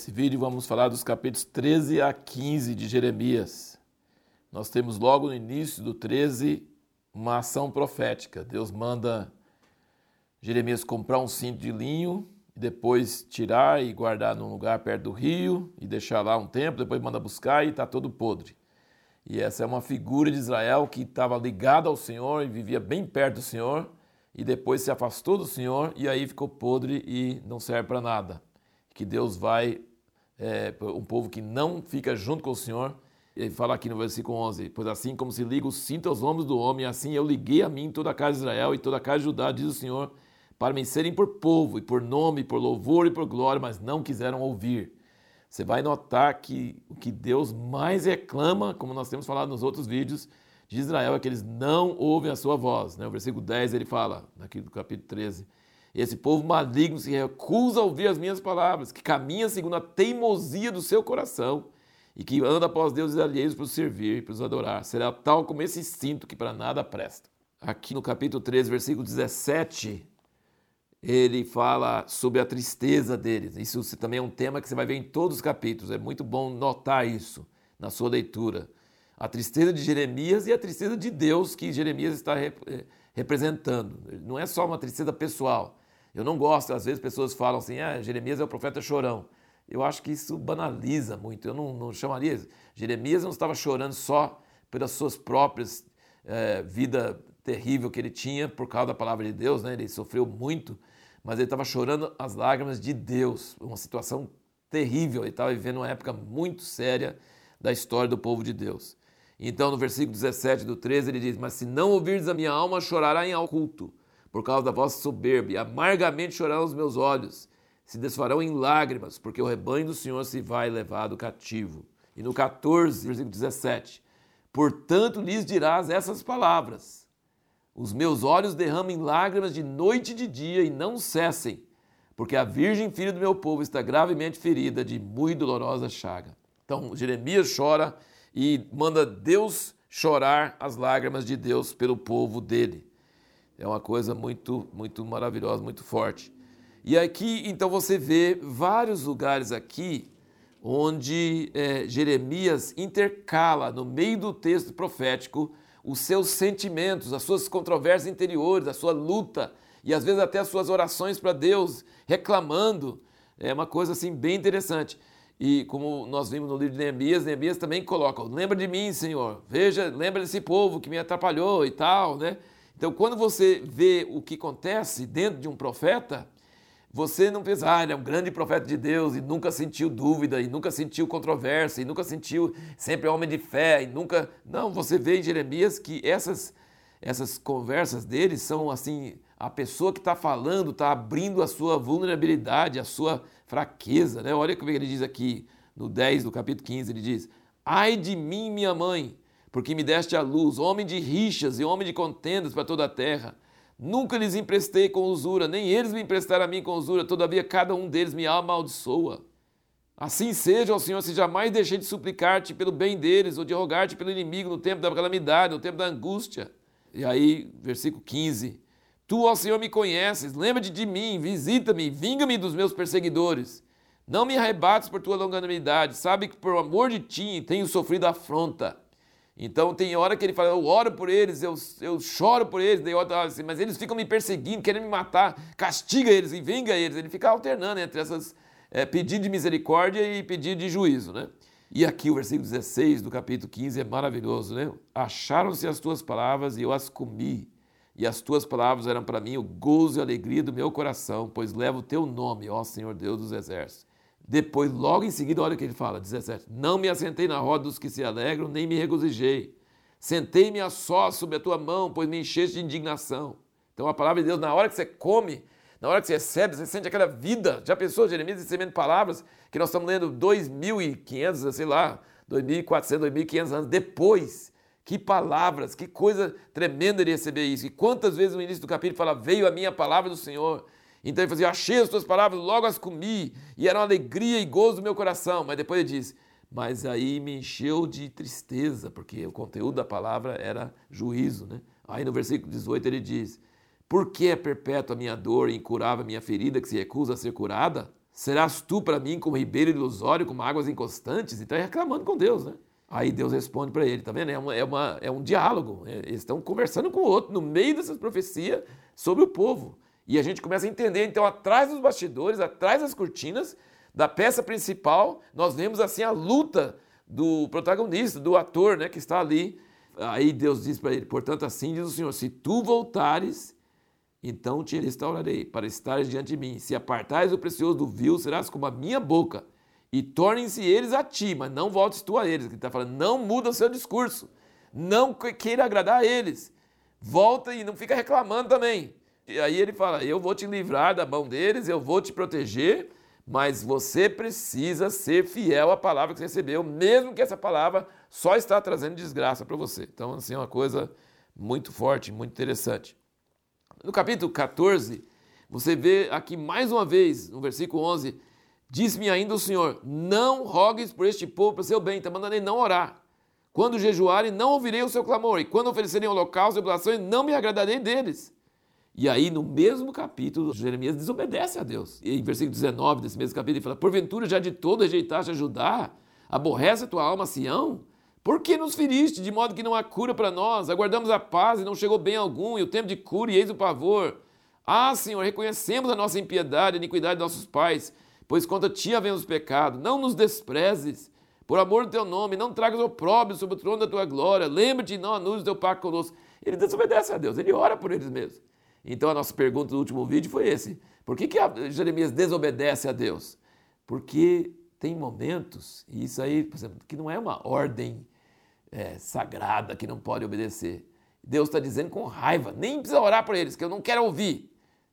Nesse vídeo vamos falar dos capítulos 13 a 15 de Jeremias. Nós temos logo no início do 13 uma ação profética. Deus manda Jeremias comprar um cinto de linho, depois tirar e guardar num lugar perto do rio e deixar lá um tempo, depois manda buscar e está todo podre. E essa é uma figura de Israel que estava ligada ao Senhor e vivia bem perto do Senhor e depois se afastou do Senhor e aí ficou podre e não serve para nada que Deus vai, é, um povo que não fica junto com o Senhor, ele fala aqui no versículo 11: Pois assim como se liga o cinto aos ombros do homem, assim eu liguei a mim toda a casa de Israel e toda a casa de Judá, diz o Senhor, para me serem por povo, e por nome, e por louvor e por glória, mas não quiseram ouvir. Você vai notar que o que Deus mais reclama, como nós temos falado nos outros vídeos, de Israel é que eles não ouvem a sua voz. Né? O versículo 10 ele fala, aqui do capítulo 13: esse povo maligno se recusa a ouvir as minhas palavras, que caminha segundo a teimosia do seu coração e que anda após deuses alheios para os servir e para os adorar. Será tal como esse cinto que para nada presta. Aqui no capítulo 13, versículo 17, ele fala sobre a tristeza deles. Isso também é um tema que você vai ver em todos os capítulos. É muito bom notar isso na sua leitura. A tristeza de Jeremias e a tristeza de Deus que Jeremias está eh, representando. Não é só uma tristeza pessoal. Eu não gosto, às vezes pessoas falam assim, ah, Jeremias é o profeta chorão. Eu acho que isso banaliza muito. Eu não, não chamaria. Jeremias não estava chorando só pelas suas próprias é, vida terrível que ele tinha por causa da palavra de Deus, né? Ele sofreu muito, mas ele estava chorando as lágrimas de Deus, uma situação terrível. Ele estava vivendo uma época muito séria da história do povo de Deus. Então, no versículo 17 do 13, ele diz: Mas se não ouvirdes a minha alma, chorará em oculto por causa da vossa soberba, amargamente chorarão os meus olhos, se desfarão em lágrimas, porque o rebanho do Senhor se vai levado cativo. E no 14, versículo 17, portanto lhes dirás essas palavras: Os meus olhos derramem lágrimas de noite e de dia e não cessem, porque a virgem filha do meu povo está gravemente ferida de muito dolorosa chaga. Então Jeremias chora e manda Deus chorar as lágrimas de Deus pelo povo dele. É uma coisa muito, muito maravilhosa, muito forte. E aqui, então, você vê vários lugares aqui onde é, Jeremias intercala no meio do texto profético os seus sentimentos, as suas controvérsias interiores, a sua luta e às vezes até as suas orações para Deus, reclamando. É uma coisa assim bem interessante. E como nós vimos no livro de Neemias, Neemias também coloca: lembra de mim, Senhor. Veja, lembra desse povo que me atrapalhou e tal, né? Então, quando você vê o que acontece dentro de um profeta, você não pensa, ah, ele é um grande profeta de Deus e nunca sentiu dúvida, e nunca sentiu controvérsia, e nunca sentiu sempre homem de fé, e nunca. Não, você vê em Jeremias que essas, essas conversas dele são assim: a pessoa que está falando está abrindo a sua vulnerabilidade, a sua fraqueza. Né? Olha como ele diz aqui, no 10 do capítulo 15, ele diz: Ai de mim, minha mãe, porque me deste a luz, homem de rixas e homem de contendas para toda a terra. Nunca lhes emprestei com usura, nem eles me emprestaram a mim com usura, todavia cada um deles me amaldiçoa. Assim seja, ó Senhor, se jamais deixei de suplicar-te pelo bem deles, ou de rogar-te pelo inimigo no tempo da calamidade, no tempo da angústia. E aí, versículo 15: Tu, ó Senhor, me conheces, lembra-te de mim, visita-me, vinga-me dos meus perseguidores. Não me arrebates por tua longanimidade, sabe que por amor de ti tenho sofrido afronta. Então tem hora que ele fala, eu oro por eles, eu, eu choro por eles, daí outra assim, mas eles ficam me perseguindo, querendo me matar, castiga eles e vinga eles. Ele fica alternando entre essas é, pedido de misericórdia e pedido de juízo, né? E aqui o versículo 16 do capítulo 15 é maravilhoso, né? Acharam-se as tuas palavras e eu as comi, e as tuas palavras eram para mim o gozo e a alegria do meu coração, pois levo o teu nome, ó Senhor Deus dos exércitos. Depois, logo em seguida, olha o que ele fala, 17. Não me assentei na roda dos que se alegram, nem me regozijei. Sentei-me a só sob a tua mão, pois me encheste de indignação. Então a palavra de Deus, na hora que você come, na hora que você recebe, você sente aquela vida. Já pensou, Jeremias, recebendo palavras que nós estamos lendo 2.500, sei lá, 2.400, 2.500 anos depois. Que palavras, que coisa tremenda de receber isso. E quantas vezes no início do capítulo fala, veio a minha palavra do Senhor. Então ele fazia, achei as tuas palavras, logo as comi, e era uma alegria e gozo do meu coração. Mas depois ele diz, mas aí me encheu de tristeza, porque o conteúdo da palavra era juízo. Né? Aí no versículo 18 ele diz, por que é perpétua a minha dor e incurável a minha ferida que se recusa a ser curada? Serás tu para mim como ribeiro ilusório, como águas inconstantes? Então é reclamando com Deus, né? Aí Deus responde para ele, tá vendo? É, uma, é, uma, é um diálogo. É, eles estão conversando com o outro no meio dessas profecias sobre o povo. E a gente começa a entender, então, atrás dos bastidores, atrás das cortinas, da peça principal, nós vemos assim a luta do protagonista, do ator, né, que está ali. Aí Deus diz para ele: portanto, assim diz o Senhor: se tu voltares, então te restaurarei para estares diante de mim. Se apartares o precioso do vil, serás como a minha boca e tornem-se eles a ti, mas não voltes tu a eles. Ele está falando, não muda o seu discurso, não queira agradar a eles. Volta e não fica reclamando também. E aí ele fala: Eu vou te livrar da mão deles, eu vou te proteger, mas você precisa ser fiel à palavra que você recebeu, mesmo que essa palavra só está trazendo desgraça para você. Então, assim, é uma coisa muito forte, muito interessante. No capítulo 14, você vê aqui mais uma vez, no versículo 11, Diz-me ainda o Senhor: Não rogues por este povo para seu bem, está mandando ele não orar. Quando jejuarem, não ouvirei o seu clamor, e quando oferecerem holocausto e oblações, não me agradarei deles. E aí, no mesmo capítulo, Jeremias desobedece a Deus. E em versículo 19 desse mesmo capítulo, ele fala: Porventura já de todo rejeitaste a Judá? Aborrece a tua alma, Sião? Por que nos feriste, de modo que não há cura para nós? Aguardamos a paz e não chegou bem algum, e o tempo de cura e eis o pavor. Ah, Senhor, reconhecemos a nossa impiedade e a iniquidade de nossos pais pois contra ti havemos pecado. Não nos desprezes, por amor do teu nome, não tragas opróbrio sobre o trono da tua glória. Lembra-te e não anules o teu pacto conosco. Ele desobedece a Deus, ele ora por eles mesmos. Então a nossa pergunta do último vídeo foi esse: por que, que Jeremias desobedece a Deus? Porque tem momentos, e isso aí, por exemplo, que não é uma ordem é, sagrada que não pode obedecer. Deus está dizendo com raiva, nem precisa orar por eles, que eu não quero ouvir.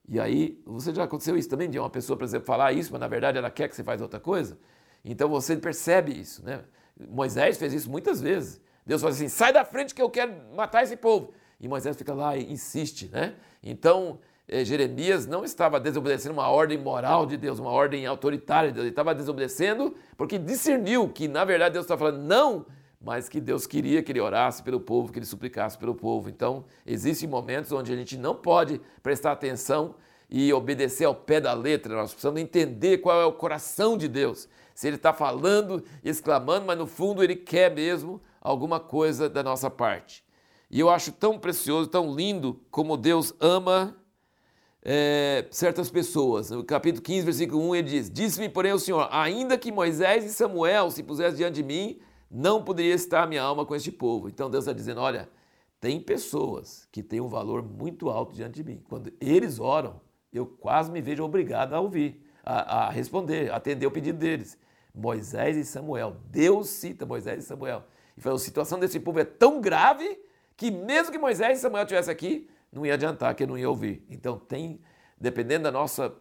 E aí, você já aconteceu isso também, de uma pessoa, por exemplo, falar isso, mas na verdade ela quer que você faça outra coisa? Então você percebe isso, né? Moisés fez isso muitas vezes. Deus fala assim: sai da frente que eu quero matar esse povo. E Moisés fica lá e insiste, né? Então, eh, Jeremias não estava desobedecendo uma ordem moral de Deus, uma ordem autoritária de Deus. Ele estava desobedecendo porque discerniu que, na verdade, Deus estava falando não, mas que Deus queria que ele orasse pelo povo, que ele suplicasse pelo povo. Então, existem momentos onde a gente não pode prestar atenção e obedecer ao pé da letra. Nós precisamos entender qual é o coração de Deus. Se ele está falando, exclamando, mas no fundo ele quer mesmo alguma coisa da nossa parte. E eu acho tão precioso, tão lindo como Deus ama é, certas pessoas. No capítulo 15, versículo 1, ele diz: Disse-me, porém, o Senhor: ainda que Moisés e Samuel se pusessem diante de mim, não poderia estar minha alma com este povo. Então Deus está dizendo: olha, tem pessoas que têm um valor muito alto diante de mim. Quando eles oram, eu quase me vejo obrigado a ouvir, a, a responder, a atender o pedido deles. Moisés e Samuel. Deus cita Moisés e Samuel. E falou: a situação desse povo é tão grave que mesmo que Moisés e Samuel estivessem aqui, não ia adiantar, que não ia ouvir. Então tem, dependendo da nossa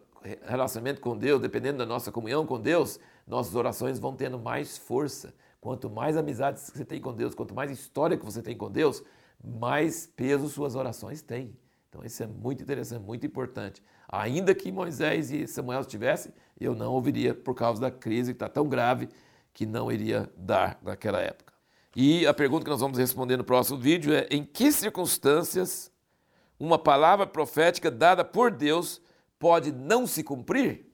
relacionamento com Deus, dependendo da nossa comunhão com Deus, nossas orações vão tendo mais força. Quanto mais amizades você tem com Deus, quanto mais história que você tem com Deus, mais peso suas orações têm. Então isso é muito interessante, muito importante. Ainda que Moisés e Samuel estivessem, eu não ouviria por causa da crise que está tão grave que não iria dar naquela época. E a pergunta que nós vamos responder no próximo vídeo é: em que circunstâncias uma palavra profética dada por Deus pode não se cumprir?